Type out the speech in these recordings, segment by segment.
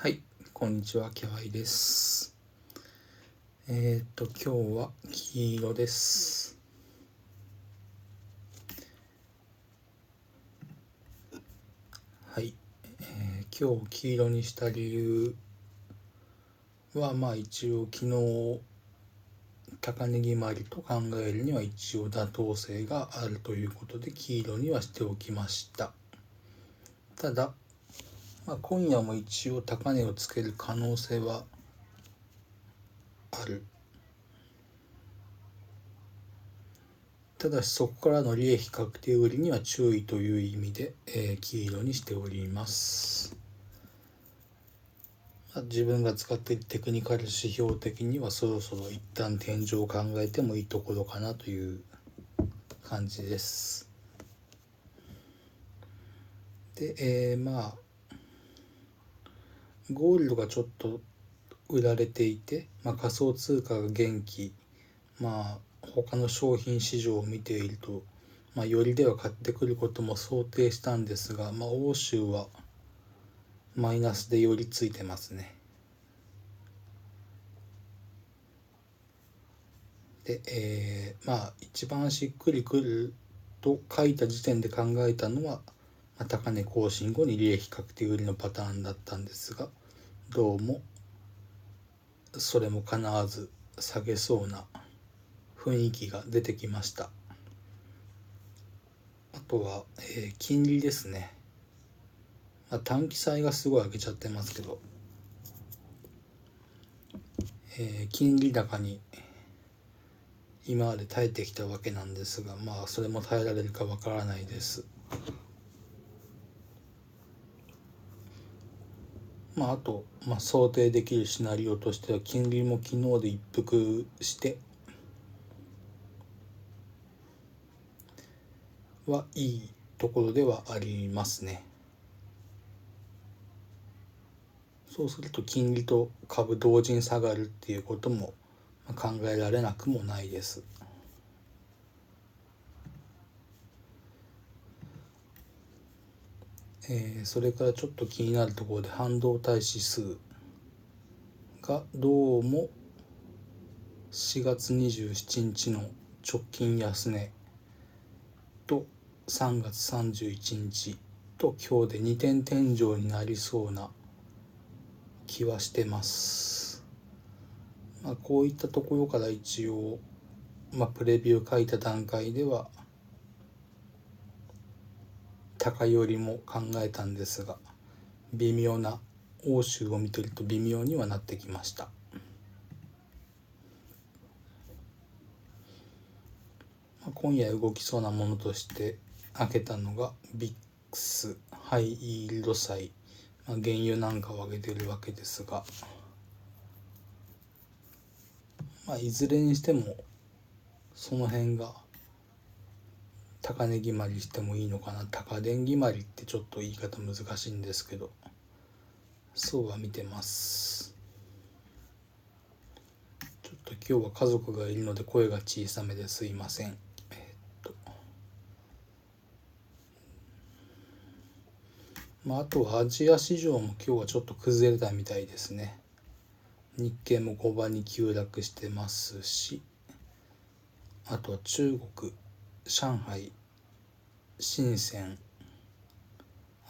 はい、こんにちは、キャワイです。えっ、と、今日は黄色です。はい、えー今日黄色にした理由は、まあ一応昨日、高値決まりと考えるには一応妥当性があるということで黄色にはしておきました。ただ、まあ、今夜も一応高値をつける可能性はある。ただしそこからの利益確定売りには注意という意味で、えー黄色にしております、まあ自分が使っているテクニカル指標的にはそろそろ一旦天井を考えてもいいところかなという感じです。で、えーまあゴールドがちょっと売られていて、まあ、仮想通貨が元気まあ他の商品市場を見ていると、まあ、よりでは買ってくることも想定したんですが、まあ、欧州はマイナスで寄りついてますね。で、えーまあ一番しっくりくると書いた時点で考えたのは、まあ、高値更新後に利益確定売りのパターンだったんですがどうもそれもかなわず下げそうな雰囲気が出てきました。あとは、えー金利ですね、まあ、短期債がすごい上げちゃってますけど、えー金利高に今まで耐えてきたわけなんですがまあそれも耐えられるかわからないです。まあ、あと、まあ、想定できるシナリオとしては金利も昨日で一服してはいいところではありますね。そうすると金利と株同時に下がるっていうことも考えられなくもないです。えーそれからちょっと気になるところで半導体指数がどうも4月27日の直近安値と3月31日と今日で2点天井になりそうな気はしてます。まあ、こういったところから一応、まあ、プレビュー書いた段階では高寄りも考えたんですが微妙な欧州を見てると微妙にはなってきました。今夜動きそうなものとして開けたのがビックスハイイールド債、まあ、原油なんかを上げてるわけですが、まあ、いずれにしてもその辺が高値決まりしてもいいのかな？高値決まりってちょっと言い方難しいんですけど。そうは見てます。ちょっと今日は家族がいるので声が小さめですいません。えっと。まああとはアジア市場も今日はちょっと崩れたみたいですね。日経も5番に急落してますし。あとは中国。上海深セン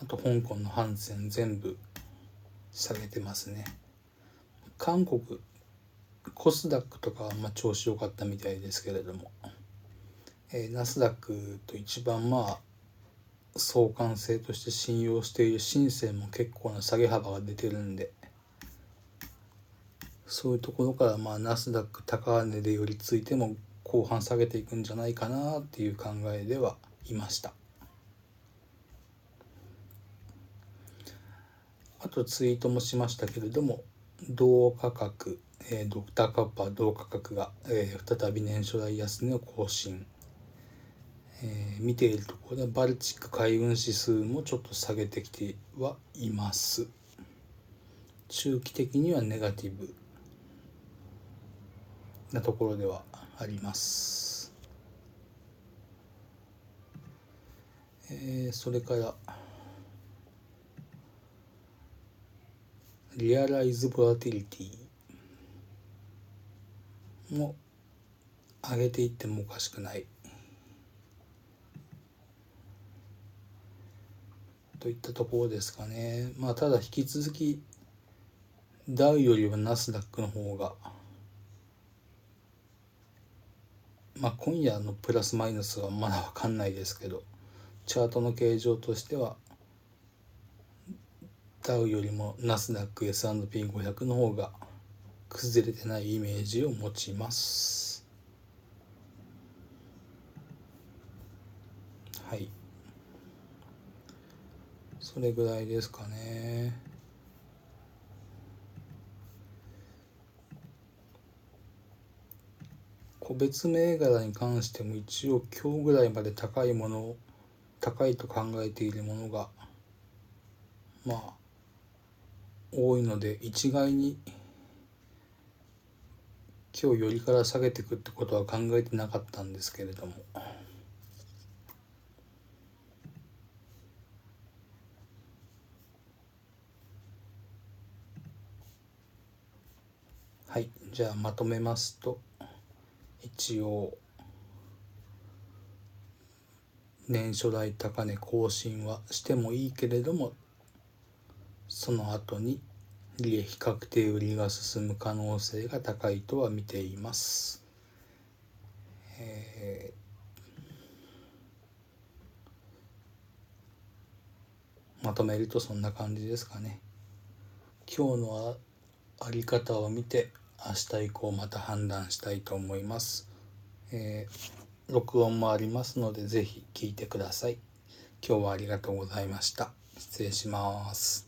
あと香港のハンセン全部下げてますね。韓国コスダックとかはまあ調子良かったみたいですけれども、えーナスダックと一番まあ相関性として信用している深センも結構な下げ幅が出てるんで。そういうところからまあナスダック高値で寄りついても後半下げていくんじゃないかなっていう考えではいました。あとツイートもしましたけれども同価格、えードクターカッパー同価格が、えー再び年初来安値を更新、えー見ているところでバルチック海運指数もちょっと下げてきてはいます。中期的にはネガティブなところではあります。えーそれからリアライズボラティリティも上げていってもおかしくないといったところですかねまあただ引き続きダウよりはナスダックの方がまあ今夜のプラスマイナスはまだ分かんないですけどチャートの形状としてはダウよりもナスダック S&P500 の方が崩れてないイメージを持ちます。はい。それぐらいですかね。個別銘柄に関しても一応今日ぐらいまで高いものを高いと考えているものがまあ多いので一概に今日よりから下げていくってことは考えてなかったんですけれども。はいじゃあまとめますと。一応年初来高値更新はしてもいいけれどもその後に利益確定売りが進む可能性が高いとは見ています。まとめるとそんな感じですかね。今日のあり方を見て明日以降また判断したいと思います。えー、録音もありますのでぜひ聴いてください。今日はありがとうございました。失礼します。